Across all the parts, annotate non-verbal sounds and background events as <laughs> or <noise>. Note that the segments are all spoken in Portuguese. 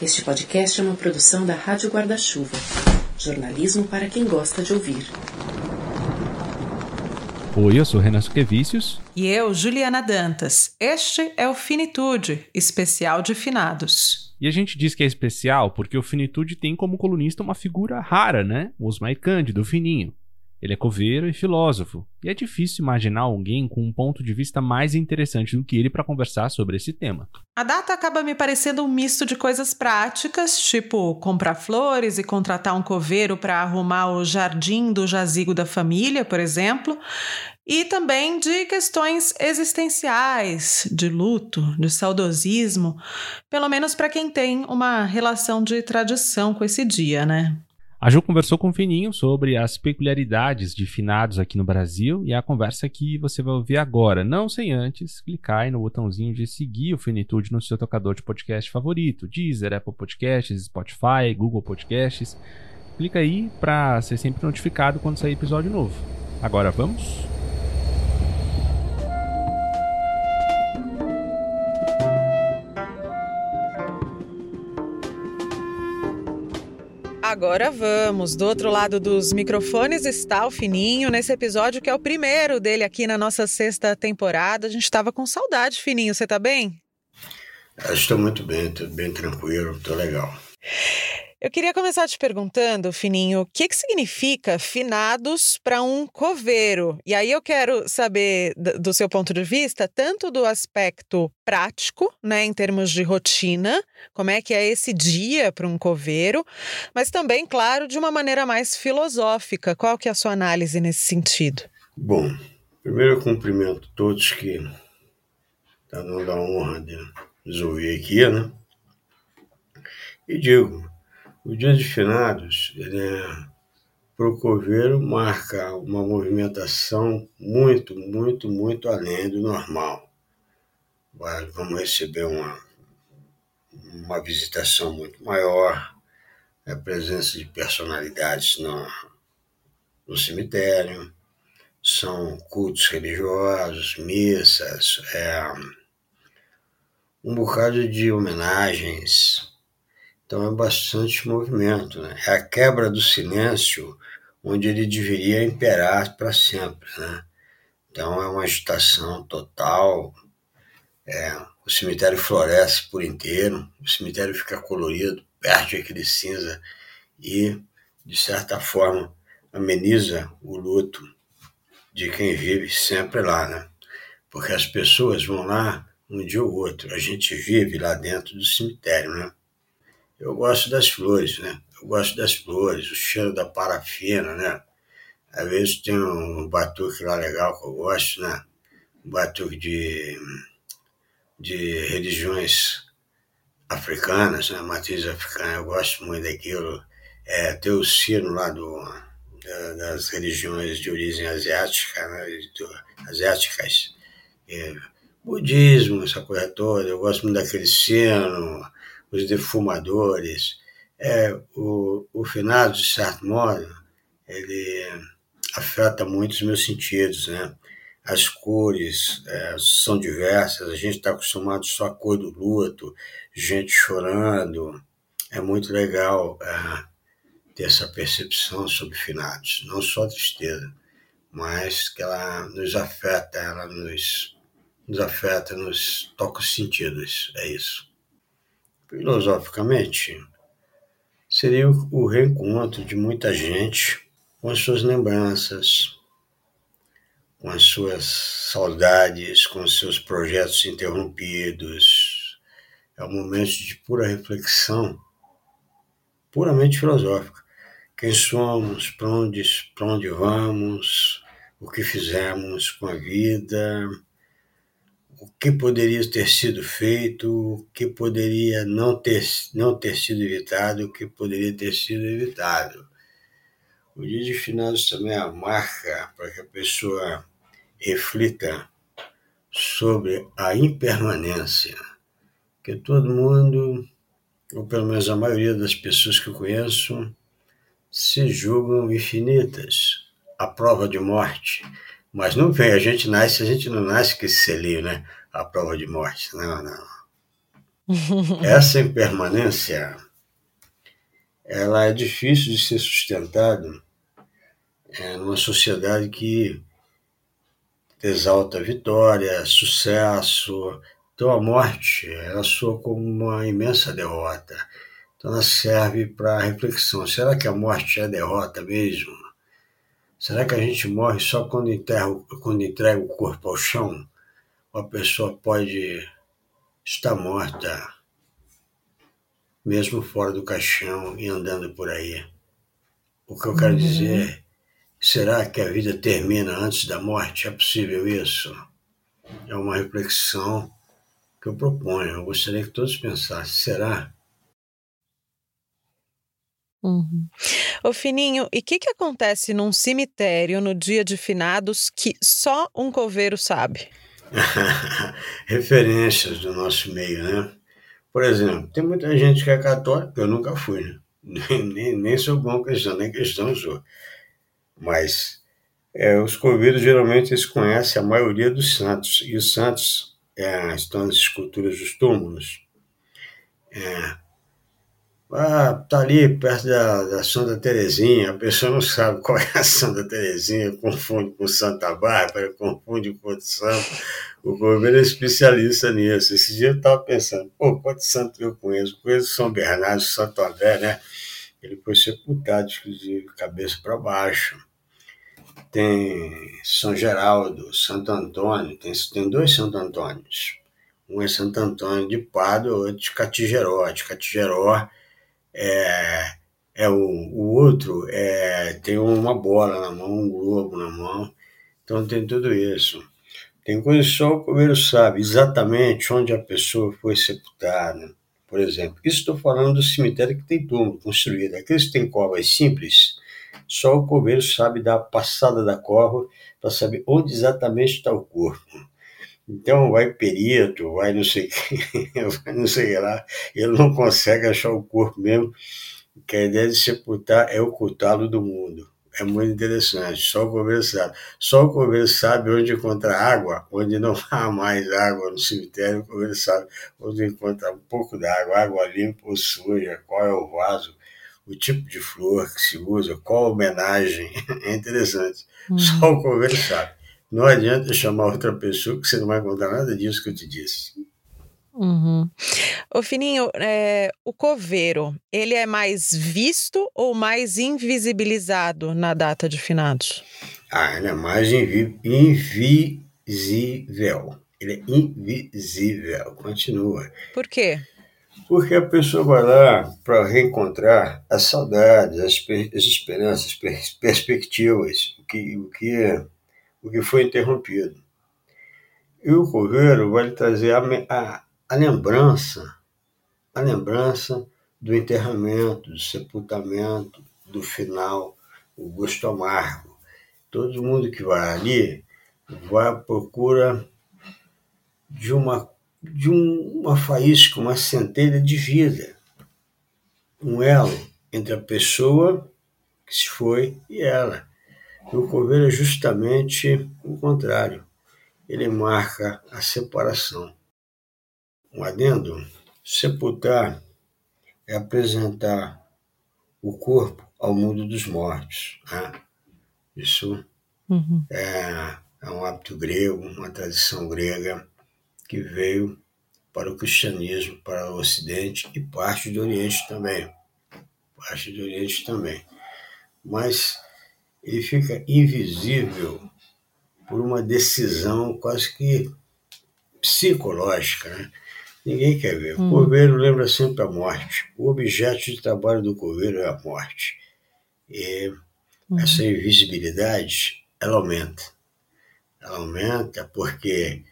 Este podcast é uma produção da Rádio Guarda-Chuva. Jornalismo para quem gosta de ouvir. Oi, eu sou Renan Suquevicius. E eu, Juliana Dantas. Este é o Finitude, especial de finados. E a gente diz que é especial porque o Finitude tem como colunista uma figura rara, né? O Osmar Cândido, o Fininho. Ele é coveiro e filósofo, e é difícil imaginar alguém com um ponto de vista mais interessante do que ele para conversar sobre esse tema. A data acaba me parecendo um misto de coisas práticas, tipo comprar flores e contratar um coveiro para arrumar o jardim do jazigo da família, por exemplo, e também de questões existenciais, de luto, de saudosismo, pelo menos para quem tem uma relação de tradição com esse dia, né? A Ju conversou com o Fininho sobre as peculiaridades de finados aqui no Brasil e a conversa que você vai ouvir agora, não sem antes clicar aí no botãozinho de seguir o Finitude no seu tocador de podcast favorito, Deezer, Apple Podcasts, Spotify, Google Podcasts. Clica aí para ser sempre notificado quando sair episódio novo. Agora vamos? Agora vamos. Do outro lado dos microfones está o Fininho, nesse episódio que é o primeiro dele aqui na nossa sexta temporada. A gente estava com saudade, Fininho. Você tá bem? Eu estou muito bem, estou bem tranquilo, estou legal. Eu queria começar te perguntando, Fininho, o que, que significa finados para um coveiro? E aí eu quero saber, do seu ponto de vista, tanto do aspecto prático, né, em termos de rotina, como é que é esse dia para um coveiro, mas também, claro, de uma maneira mais filosófica. Qual que é a sua análise nesse sentido? Bom, primeiro eu cumprimento todos que estão dando a honra de nos ouvir aqui, né? E digo, o Dia de Finados, ele é, para o coveiro, marca uma movimentação muito, muito, muito além do normal. Vamos receber uma, uma visitação muito maior, a presença de personalidades no, no cemitério, são cultos religiosos, missas, é, um bocado de homenagens, então é bastante movimento. Né? É a quebra do silêncio onde ele deveria imperar para sempre. Né? Então é uma agitação total. É, o cemitério floresce por inteiro, o cemitério fica colorido, perde aquele cinza e, de certa forma, ameniza o luto de quem vive sempre lá, né? Porque as pessoas vão lá um dia ou outro, a gente vive lá dentro do cemitério, né? Eu gosto das flores, né? Eu gosto das flores, o cheiro da parafina, né? Às vezes tem um batuque lá legal que eu gosto, né? Um batuque de, de religiões africanas, né? Matriz africana, eu gosto muito daquilo. É, tem o sino lá do, da, das religiões de origem asiática, né? Do, asiáticas. É, budismo, essa coisa toda. Eu gosto muito daquele sino os defumadores. É, o, o finado, de certo modo, ele afeta muito os meus sentidos, né? As cores é, são diversas, a gente está acostumado só à cor do luto, gente chorando. É muito legal é, ter essa percepção sobre finados, não só tristeza, mas que ela nos afeta, ela nos, nos afeta, nos toca os sentidos, é isso filosoficamente, seria o reencontro de muita gente com as suas lembranças, com as suas saudades, com os seus projetos interrompidos. É um momento de pura reflexão, puramente filosófica. Quem somos, para onde, onde vamos, o que fizemos com a vida, o que poderia ter sido feito, o que poderia não ter, não ter sido evitado, o que poderia ter sido evitado. O dia de finados também é a marca para que a pessoa reflita sobre a impermanência, que todo mundo, ou pelo menos a maioria das pessoas que eu conheço, se julgam infinitas, à prova de morte mas não vem, a gente nasce, a gente não nasce com esse selinho, né? A prova de morte. Não, não. <laughs> Essa impermanência, ela é difícil de ser sustentada é, numa sociedade que exalta vitória, sucesso. Então a morte, ela soa como uma imensa derrota. Então ela serve para reflexão. Será que a morte é derrota mesmo? Será que a gente morre só quando, enterra, quando entrega o corpo ao chão? Ou a pessoa pode estar morta, mesmo fora do caixão e andando por aí? O que eu quero uhum. dizer Será que a vida termina antes da morte? É possível isso? É uma reflexão que eu proponho. Eu gostaria que todos pensassem: será? Uhum. Ô Fininho, e o que, que acontece num cemitério no dia de finados que só um coveiro sabe? <laughs> Referências do nosso meio, né? Por exemplo, tem muita gente que é católica, eu nunca fui, né? <laughs> nem, nem, nem sou bom cristão, nem cristão sou. Mas é, os convidados geralmente eles conhecem a maioria dos santos, e os santos é, estão nas esculturas dos túmulos. É, ah, tá ali perto da, da Santa Terezinha, a pessoa não sabe qual é a Santa Terezinha, confunde com Santa Bárbara, confunde com outro santo. O governo é especialista nisso. Esse dia eu estava pensando, pô, quanto santo eu conheço? Conheço São Bernardo, Santo André, né? Ele foi sepultado de cabeça para baixo tem São Geraldo, Santo Antônio, tem, tem dois Santo Antônios. Um é Santo Antônio de Pado, outro de Catigeró. De Catigeró é, é o, o outro é, tem uma bola na mão, um globo na mão. Então tem tudo isso. Tem coisas só o coveiro sabe exatamente onde a pessoa foi sepultada. Por exemplo, isso estou falando do cemitério que tem túmulo construído. Aqueles que têm covas simples, só o coveiro sabe dar a passada da cova para saber onde exatamente está o corpo. Então vai perito, vai não sei <laughs> vai não sei lá, ele não consegue achar o corpo mesmo, que a ideia de sepultar é ocultá-lo do mundo. É muito interessante, só o coveiro sabe. Só o coveiro sabe onde encontrar água, onde não <laughs> há mais água no cemitério, o coveiro sabe onde encontrar um pouco d'água, água limpa ou suja, qual é o vaso o tipo de flor que se usa, qual a homenagem, <laughs> é interessante. Hum. Só o coveiro sabe. Não adianta chamar outra pessoa que você não vai contar nada disso que eu te disse. Uhum. Ô Fininho, é, o coveiro, ele é mais visto ou mais invisibilizado na data de finados? Ah, ele é mais invi invisível. Ele é invisível, continua. Por quê? Porque a pessoa vai lá para reencontrar as saudades, as, as esperanças, as perspectivas, o que, o, que, é, o que foi interrompido. E o coveiro vai lhe trazer a, a, a lembrança, a lembrança do enterramento, do sepultamento, do final, o gosto amargo. Todo mundo que vai ali vai à procura de uma de um, uma faísca, uma centelha de vida, um elo entre a pessoa que se foi e ela. O coveiro é justamente o contrário. Ele marca a separação. Um adendo: sepultar é apresentar o corpo ao mundo dos mortos. Né? Isso uhum. é, é um hábito grego, uma tradição grega que veio para o cristianismo, para o Ocidente e parte do Oriente também. Parte do Oriente também. Mas ele fica invisível por uma decisão quase que psicológica, né? Ninguém quer ver. O hum. coveiro lembra sempre a morte. O objeto de trabalho do coveiro é a morte. E hum. essa invisibilidade, ela aumenta. Ela aumenta porque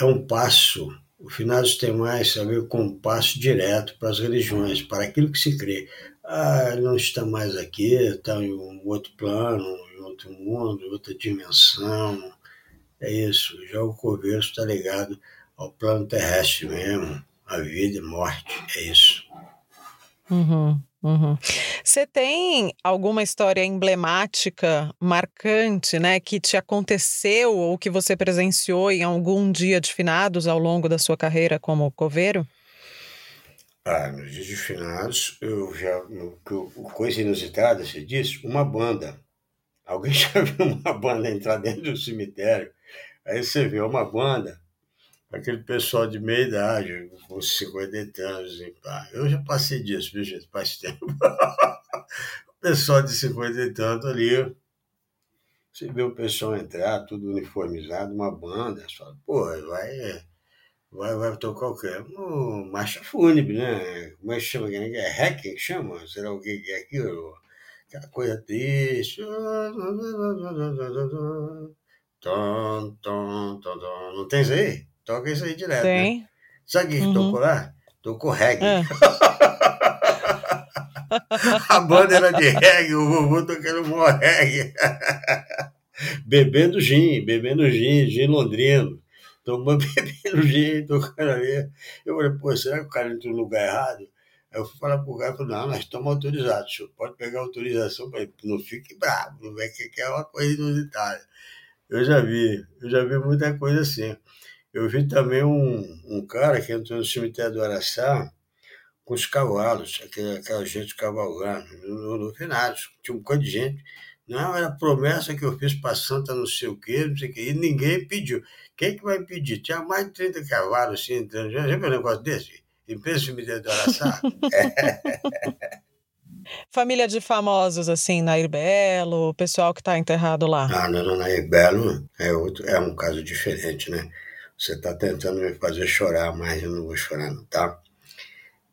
é um passo, o finados tem mais a ver com um passo direto para as religiões, para aquilo que se crê. Ah, não está mais aqui, está em um outro plano, em outro mundo, em outra dimensão. É isso, já o coveiro está ligado ao plano terrestre mesmo, a vida e morte, é isso. Uhum. Uhum. Você tem alguma história emblemática, marcante, né, que te aconteceu ou que você presenciou em algum dia de finados ao longo da sua carreira como coveiro? Ah, nos dias de finados, eu já. No, coisa inusitada, você disse, uma banda. Alguém <laughs> já viu uma banda entrar dentro do cemitério? Aí você vê uma banda, aquele pessoal de meia idade, com 50 anos, e pá. Eu já passei disso, viu, gente? Faz <laughs> tempo. o pessoal de 50 e tanto ali. Você vê o pessoal entrar, tudo uniformizado, uma banda, fala, pô, vai vai, vai tocar o quê? Marcha fúnebre, né? Como é que chama? É hack que chama? Será o que é aquilo? Aquela coisa triste. Tom, tom, tom, tom. Não tem isso aí? Toca isso aí direto. Né? Tem. Né? Sabe quem uhum. tocou lá? Tocou reggae. É. <laughs> a banda era de reggae, o vovô tocando mó reggae. <laughs> bebendo gin, bebendo gin, gin londrino tomando, <laughs> bebendo gin, tocando ali. Eu falei, pô, será que o cara entrou no lugar errado? Aí eu fui falar pro cara, falei, não, nós estamos autorizados, senhor pode pegar autorização, para não fique bravo, não vai que é uma coisa inusitada. Eu já vi, eu já vi muita coisa assim. Eu vi também um, um cara que entrou no cemitério do Araçá com os cavalos, aquela, aquela gente cavalgando, no, no, no tinha um bocado de gente. Não, era promessa que eu fiz para Santa não sei o quê, não sei o quê, e ninguém pediu. Quem que vai pedir? Tinha mais de 30 cavalos assim entrando. Já viu um negócio desse? De me Araçá? <laughs> Família de famosos, assim, Nair Belo, o pessoal que está enterrado lá. Ah, não, não, Nair Belo é, outro, é um caso diferente, né? Você está tentando me fazer chorar, mas eu não vou chorar, não, tá?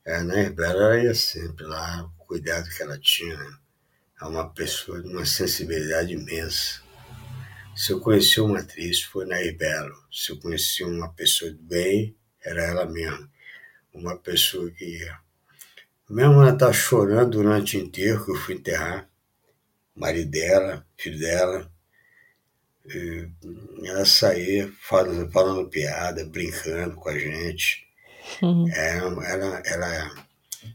É, Nair Belo, ela ia sempre lá, o cuidado que ela tinha, né? É uma pessoa de uma sensibilidade imensa. Se eu conheci uma atriz, foi na Belo. Se eu conheci uma pessoa de bem, era ela mesma. Uma pessoa que. Mesmo ela tá chorando durante o enterro, que eu fui enterrar, marido dela, filho dela, ela saía falando, falando piada, brincando com a gente. Uhum. É, ela, ela,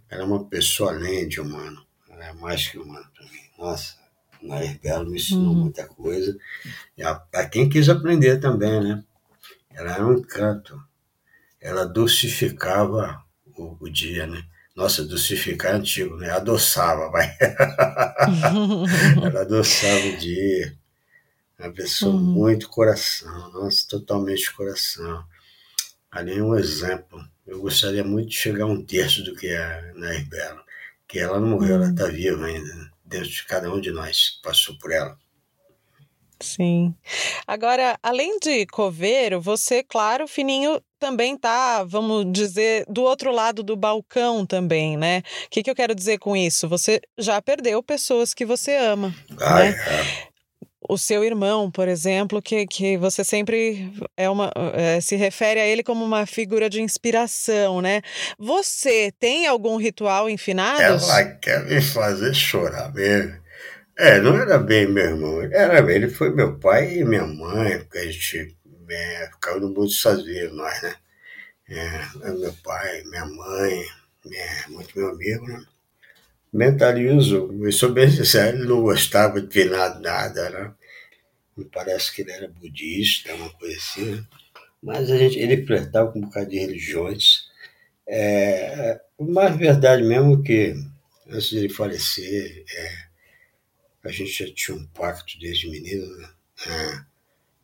ela é uma pessoa além de humano. É mais que humano para mim. Nossa, Nair Belo me ensinou uhum. muita coisa. E a, a, quem quis aprender também, né? Ela era um canto. Ela dulcificava o, o dia, né? Nossa, dulcificar é antigo, né? Adoçava, vai. <laughs> ela adoçava o dia. Uma pessoa uhum. muito coração, nossa, totalmente coração. Ali é um exemplo. Eu gostaria muito de chegar a um terço do que é Nair Belo. Que ela não morreu, ela está viva ainda. Né? dentro de cada um de nós passou por ela. Sim. Agora, além de coveiro, você, claro, Fininho, também tá, vamos dizer, do outro lado do balcão também, né? O que, que eu quero dizer com isso? Você já perdeu pessoas que você ama. Ah, né? É o seu irmão, por exemplo, que, que você sempre é uma, é, se refere a ele como uma figura de inspiração, né? Você tem algum ritual em finados? Ela quer me fazer chorar mesmo. É, não era bem meu irmão, era ele foi meu pai e minha mãe, porque a gente é, ficava no mundo sozinho, nós, né? É, meu pai, minha mãe, é, muito meu amigo, né? Mentalizo, eu sou bem sincero, ele não gostava de nada, nada, né? Me parece que ele era budista, uma coisa assim? Mas a gente, ele flertava com um bocado de religiões. É, mas verdade mesmo que, antes de ele falecer, é, a gente já tinha um pacto desde menino, né? É,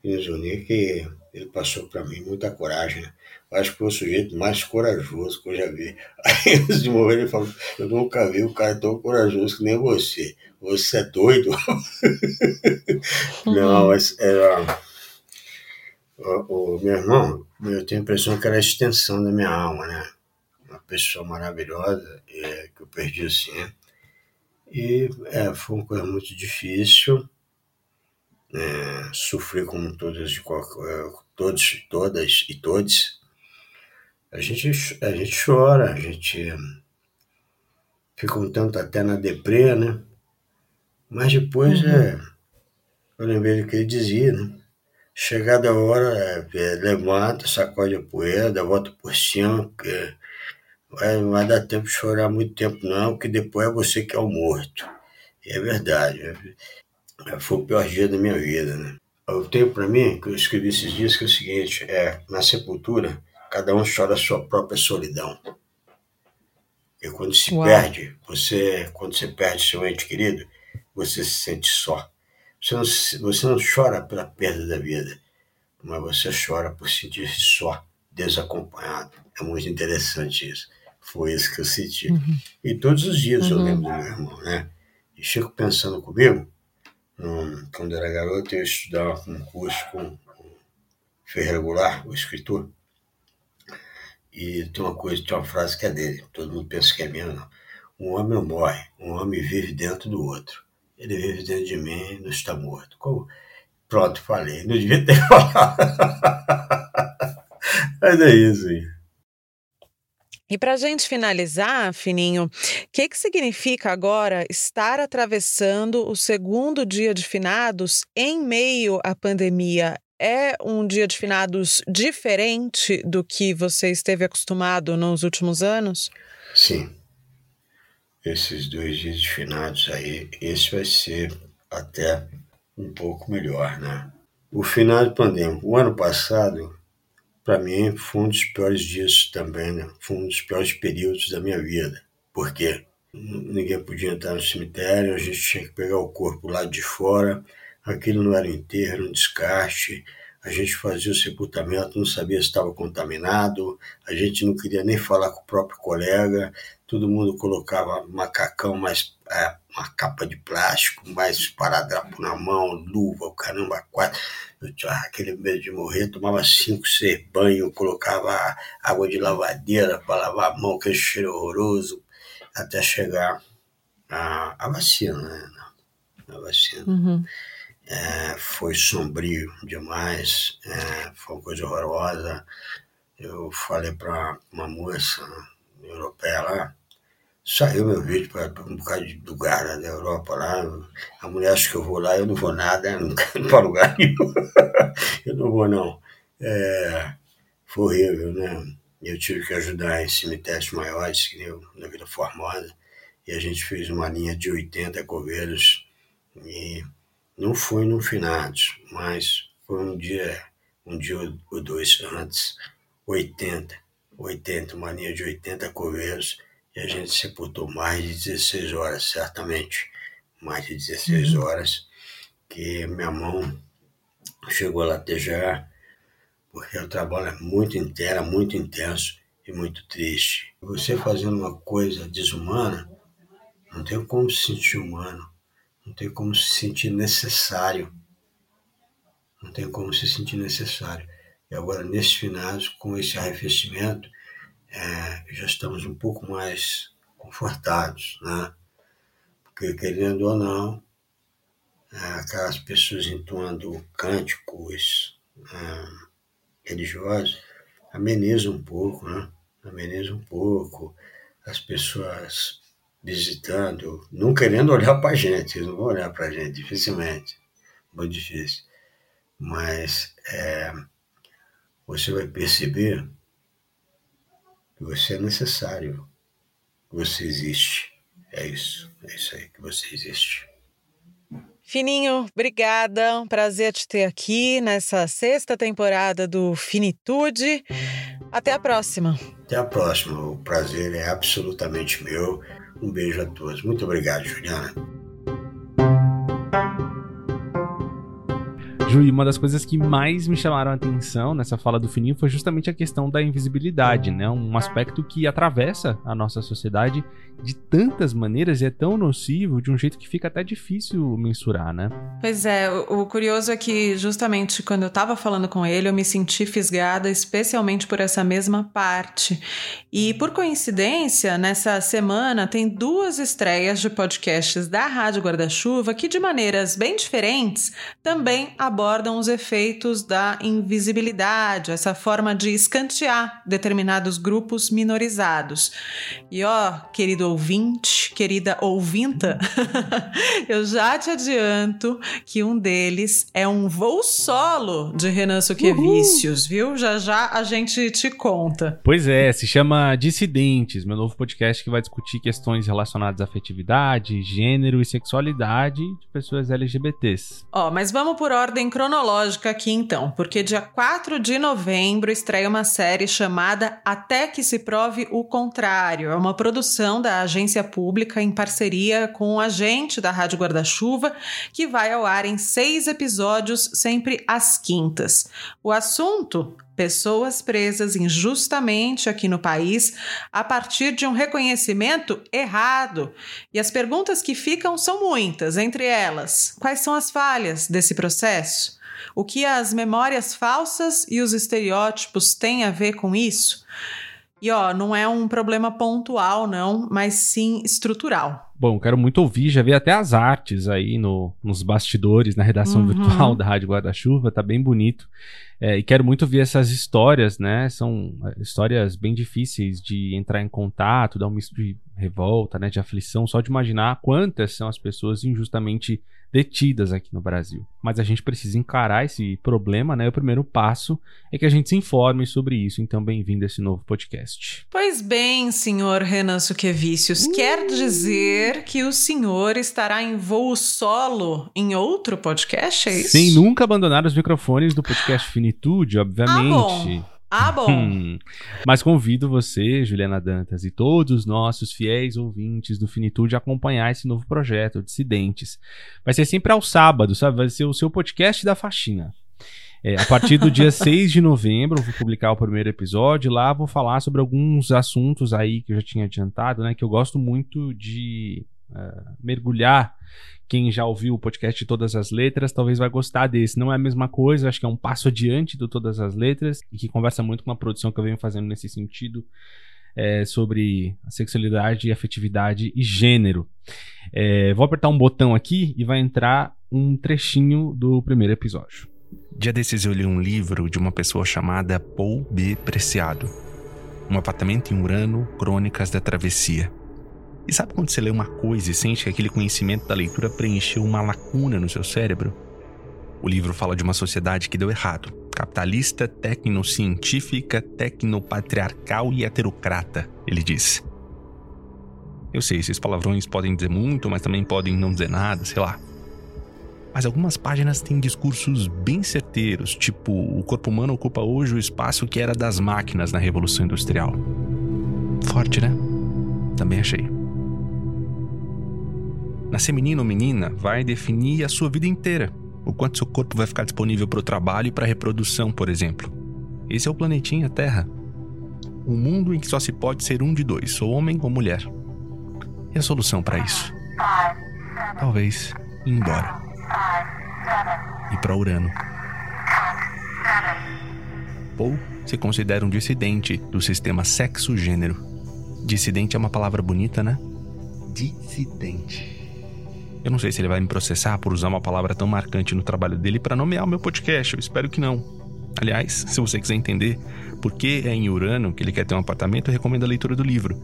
em que ele passou para mim muita coragem, né? Acho que foi o sujeito mais corajoso que eu já vi. <laughs> Aí, antes de morrer, ele falou: Eu nunca vi um cara tão corajoso que nem você. Você é doido? Uhum. <laughs> Não, mas era. O, o, meu irmão, eu tenho a impressão que era a extensão da minha alma, né? Uma pessoa maravilhosa é, que eu perdi assim. Né? E é, foi uma coisa muito difícil. É, sofri como todas, qualquer, todos, todas e todos a gente, a gente chora, a gente fica um tanto até na deprê, né? Mas depois uhum. é, eu lembrei do que ele dizia, né? Chegada a hora, é, é, levanta, sacode a poeira, volta por cima, porque vai, não vai dar tempo de chorar muito tempo, não, que depois é você que é o morto. E é verdade. É, foi o pior dia da minha vida, né? Eu tenho para mim, que eu escrevi esses dias, que é o seguinte, é, na sepultura, Cada um chora a sua própria solidão. E quando se Uau. perde, você, quando você perde seu ente querido, você se sente só. Você não, você não chora pela perda da vida, mas você chora por sentir-se só, desacompanhado. É muito interessante isso. Foi isso que eu senti. E todos os dias eu Uhum. lembro do meu irmão, né? E fico pensando comigo, hum, quando era garoto, eu estudava um curso com o Ferreira Goulart, o escritor. E tem uma coisa, tem uma frase que é dele, todo mundo pensa que é minha, não. Um homem não morre, um homem vive dentro do outro. Ele vive dentro de mim e não está morto. Como- Pronto, falei. Não devia ter <laughs> falado. Mas é isso aí. E para a gente finalizar, Fininho, o que, que significa agora estar atravessando o segundo dia de finados em meio à pandemia? É um dia de finados diferente do que você esteve acostumado nos últimos anos? Sim. Esses dois dias de finados aí, esse vai ser até um pouco melhor, né? O finado pandêmico. O ano passado, para mim, foi um dos piores dias também, né? Foi um dos piores períodos da minha vida. Por quê? Ninguém podia entrar no cemitério, a gente tinha que pegar o corpo lá de fora, aquilo não era enterro, era um descarte, a gente fazia o sepultamento, não sabia se estava contaminado, a gente não queria nem falar com o próprio colega, todo mundo colocava macacão, mais é, uma capa de plástico, mais esparadrapo na mão, luva, o caramba, quatro. Eu tinha aquele medo de morrer, tomava cinco, seis banhos, colocava água de lavadeira para lavar a mão, aquele cheiro horroroso, até chegar a, a vacina, né? A vacina. Uhum. É, foi sombrio demais, é, foi uma coisa horrorosa. Eu falei para uma moça europeia lá, saiu meu vídeo para um bocado de lugar né, da Europa lá. A mulher acha que eu vou lá, eu não vou nada, eu não quero para lugar <laughs> nenhum. eu não vou, não. É, foi horrível, né? Eu tive que ajudar em cemitérios maiores, que o- na Vila Formosa, e a gente fez uma linha de 80 coveiros e não foi no finados, mas foi um dia, um dia ou dois antes, 80, 80, uma linha de 80 coveiros, e a gente sepultou mais de 16 horas, certamente, mais de 16 horas, que minha mão chegou a latejar, porque o trabalho é muito inteiro, muito intenso e muito triste. Você fazendo uma coisa desumana, não tem como se sentir humano, não tem como se sentir necessário. Não tem como se sentir necessário. E agora, nesses finados, com esse arrefecimento, é, já estamos um pouco mais confortados, né? Porque, querendo ou não, é, aquelas pessoas entoando cânticos é, religiosos amenizam um pouco, né? Ameniza um pouco. As pessoas visitando, não querendo olhar para a gente, eles não vão olhar para a gente, dificilmente, muito difícil. Mas é, você vai perceber que você é necessário, que você existe. É isso, é isso aí, que você existe. Fininho, obrigada. Um prazer te ter aqui nessa sexta temporada do Finitude. Até a próxima. Até a próxima, o prazer é absolutamente meu. Um beijo a todos. Muito obrigado, Juliana. Ju, e uma das coisas que mais me chamaram a atenção nessa fala do Fininho foi justamente a questão da invisibilidade, né? Um aspecto que atravessa a nossa sociedade de tantas maneiras e é tão nocivo de um jeito que fica até difícil mensurar, né? Pois é, o, curioso é que justamente quando eu estava falando com ele, eu me senti fisgada especialmente por essa mesma parte. E por coincidência, nessa semana tem duas estreias de podcasts da Rádio Guarda-Chuva que de maneiras bem diferentes também abordam os efeitos da invisibilidade, essa forma de escantear determinados grupos minorizados. E ó, querido ouvinte, querida ouvinta, <laughs> eu já te adianto que um deles é um voo solo de Renan Suquevicius, viu? Já já a gente te conta. Pois é, se chama Dissidentes, meu novo podcast que vai discutir questões relacionadas à afetividade, gênero e sexualidade de pessoas LGBTs. Ó, mas vamos por ordem cronológica aqui então, porque dia 4 de novembro estreia uma série chamada Até que se prove o contrário. É uma produção da agência pública em parceria com um agente da Rádio Guarda-Chuva, que vai ao ar em seis episódios, sempre às quintas. O assunto pessoas presas injustamente aqui no país a partir de um reconhecimento errado. E as perguntas que ficam são muitas, entre elas: quais são as falhas desse processo? O que as memórias falsas e os estereótipos têm a ver com isso? E ó, não é um problema pontual, não, mas sim estrutural. Bom, quero muito ouvir, já vi até as artes aí no, nos bastidores, na redação uhum. virtual da Rádio Guarda-Chuva, tá bem bonito. É, e quero muito ver essas histórias, né? São é, histórias bem difíceis de entrar em contato, dá um misto de revolta, né? De aflição, só de imaginar quantas são as pessoas injustamente detidas aqui no Brasil. Mas a gente precisa encarar esse problema, né? O primeiro passo é que a gente se informe sobre isso. Então, bem-vindo a esse novo podcast. Pois bem, senhor Renan Suquevicius, uh! quer dizer que o senhor estará em voo solo em outro podcast, é isso? Sem nunca abandonar os microfones do podcast Finitude, obviamente. Ah, bom. Ah, bom. Hum. <laughs> Mas convido você, Juliana Dantas, e todos os nossos fiéis ouvintes do Finitude a acompanhar esse novo projeto, Dissidentes. Vai ser sempre ao sábado, sabe? Vai ser o seu podcast da faxina. É, a partir do dia <laughs> 6 de novembro, eu vou publicar o primeiro episódio. Lá vou falar sobre alguns assuntos aí que eu já tinha adiantado, né? Que eu gosto muito de uh, mergulhar quem já ouviu o podcast de Todas as Letras talvez vai gostar desse. Não é a mesma coisa, acho que é um passo adiante do Todas as Letras e que conversa muito com a produção que eu venho fazendo nesse sentido. É, sobre sexualidade, afetividade e gênero. É, vou apertar um botão aqui e vai entrar um trechinho do primeiro episódio. Dia desses eu li um livro de uma pessoa chamada Paul B. Preciado. Um apartamento em Urano, Crônicas da Travessia. E sabe quando você lê uma coisa e sente que aquele conhecimento da leitura preencheu uma lacuna no seu cérebro? O livro fala de uma sociedade que deu errado. Capitalista, tecnocientífica, tecnopatriarcal e heterocrata, ele diz. Eu sei, esses palavrões podem dizer muito, mas também podem não dizer nada, sei lá. Mas algumas páginas têm discursos bem certeiros, tipo: o corpo humano ocupa hoje o espaço que era das máquinas na Revolução Industrial. Forte, né? Também achei. Nascer menino ou menina vai definir a sua vida inteira. O quanto seu corpo vai ficar disponível para o trabalho e para a reprodução, por exemplo. Esse é o planetinha Terra. Um mundo em que só se pode ser um de dois, ou homem ou mulher. E a solução para isso? Talvez ir embora. Ir para Urano. Ou se considera um dissidente do sistema sexo-gênero. Dissidente é uma palavra bonita, né? Dissidente. Eu não sei se ele vai me processar por usar uma palavra tão marcante no trabalho dele para nomear o meu podcast. Eu espero que não. Aliás, se você quiser entender por que é em Urano que ele quer ter um apartamento, eu recomendo a leitura do livro.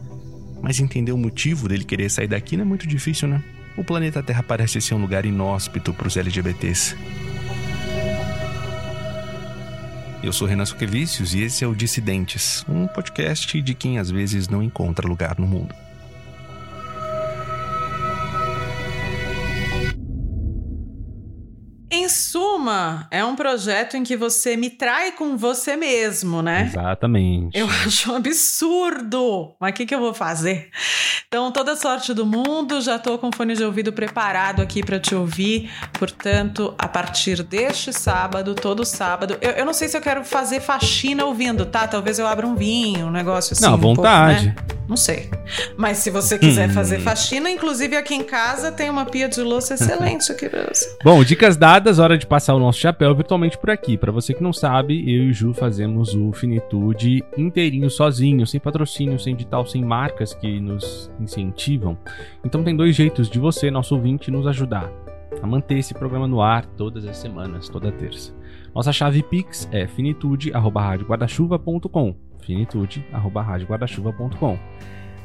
Mas entender o motivo dele querer sair daqui não é muito difícil, né? O planeta Terra parece ser um lugar inóspito para os LGBTs. Eu sou Renan Suquevicius e esse é o Dissidentes, um podcast de quem às vezes não encontra lugar no mundo. É um projeto em que você me trai com você mesmo, né? Exatamente. Eu acho um absurdo. Mas o que, que eu vou fazer? Então, toda sorte do mundo, já tô com fone de ouvido preparado aqui para te ouvir. Portanto, a partir deste sábado, todo sábado, eu, eu, não sei se eu quero fazer faxina ouvindo, tá? Talvez eu abra um vinho, um negócio assim. Não, à vontade. Um pouco, né? Não sei. Mas se você quiser hum. fazer faxina, inclusive aqui em casa tem uma pia de louça <laughs> excelente aqui pra você. Bom, dicas dadas, hora de passar o nosso chapéu virtualmente por aqui. Para você que não sabe, eu e o Ju fazemos o Finitude inteirinho, sozinho, sem patrocínio, sem edital, sem marcas que nos incentivam. Então tem dois jeitos de você, nosso ouvinte, nos ajudar a manter esse programa no ar todas as semanas, toda terça. Nossa chave Pix é finitude@radioguardachuva.com finitude.com.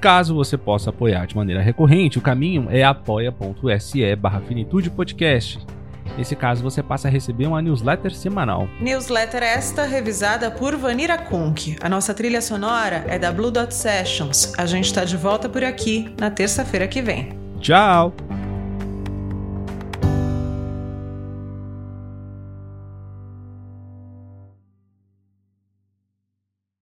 Caso você possa apoiar de maneira recorrente, o caminho é apoia.se barra finitude podcast. Nesse caso, você passa a receber uma newsletter semanal. Newsletter esta revisada por Vanira Kunk. A nossa trilha sonora é da Blue Dot Sessions. A gente está de volta por aqui na terça-feira que vem. Tchau!